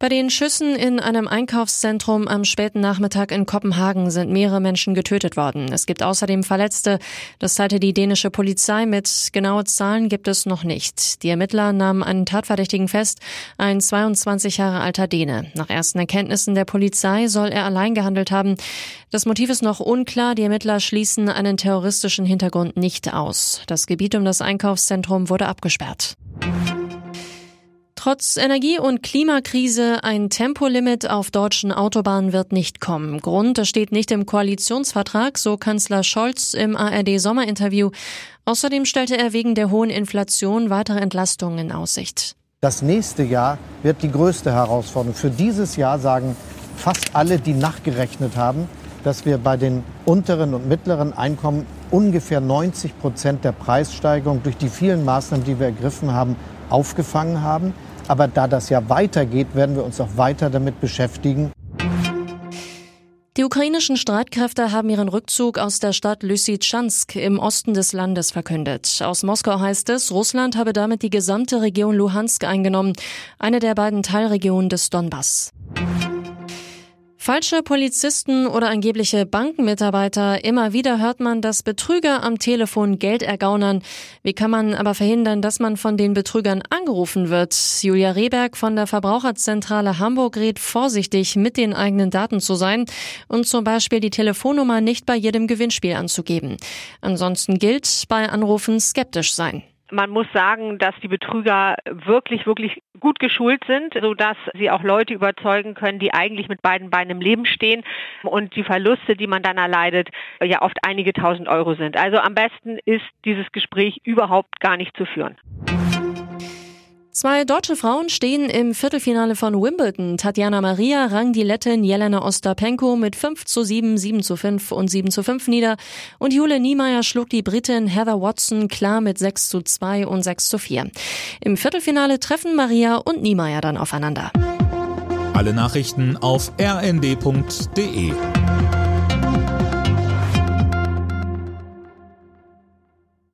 Bei den Schüssen in einem Einkaufszentrum am späten Nachmittag in Kopenhagen sind mehrere Menschen getötet worden. Es gibt außerdem Verletzte. Das teilte die dänische Polizei mit. Genaue Zahlen gibt es noch nicht. Die Ermittler nahmen einen Tatverdächtigen fest, ein 22 Jahre alter Däne. Nach ersten Erkenntnissen der Polizei soll er allein gehandelt haben. Das Motiv ist noch unklar. Die Ermittler schließen einen terroristischen Hintergrund nicht aus. Das Gebiet um das Einkaufszentrum wurde abgesperrt. Trotz Energie- und Klimakrise ein Tempolimit auf deutschen Autobahnen wird nicht kommen. Grund, das steht nicht im Koalitionsvertrag, so Kanzler Scholz im ARD-Sommerinterview. Außerdem stellte er wegen der hohen Inflation weitere Entlastungen in Aussicht. Das nächste Jahr wird die größte Herausforderung. Für dieses Jahr sagen fast alle, die nachgerechnet haben, dass wir bei den unteren und mittleren Einkommen ungefähr 90 Prozent der Preissteigerung durch die vielen Maßnahmen, die wir ergriffen haben, aufgefangen haben. Aber da das ja weitergeht, werden wir uns auch weiter damit beschäftigen. Die ukrainischen Streitkräfte haben ihren Rückzug aus der Stadt Lysychansk im Osten des Landes verkündet. Aus Moskau heißt es, Russland habe damit die gesamte Region Luhansk eingenommen, eine der beiden Teilregionen des Donbass. Falsche Polizisten oder angebliche Bankenmitarbeiter. Immer wieder hört man, dass Betrüger am Telefon Geld ergaunern. Wie kann man aber verhindern, dass man von den Betrügern angerufen wird? Julia Rehberg von der Verbraucherzentrale Hamburg rät vorsichtig, mit den eigenen Daten zu sein und zum Beispiel die Telefonnummer nicht bei jedem Gewinnspiel anzugeben. Ansonsten gilt bei Anrufen skeptisch sein. Man muss sagen, dass die Betrüger wirklich, wirklich gut geschult sind, sodass sie auch Leute überzeugen können, die eigentlich mit beiden Beinen im Leben stehen und die Verluste, die man dann erleidet, ja oft einige tausend Euro sind. Also am besten ist dieses Gespräch überhaupt gar nicht zu führen. Zwei deutsche Frauen stehen im Viertelfinale von Wimbledon. Tatjana Maria rang die Lettin Jelena Ostapenko mit 5 zu 7, 7 zu 5 und 7 zu 5 nieder. Und Jule Niemeyer schlug die Britin Heather Watson klar mit 6 zu 2 und 6 zu 4. Im Viertelfinale treffen Maria und Niemeyer dann aufeinander. Alle Nachrichten auf rnd.de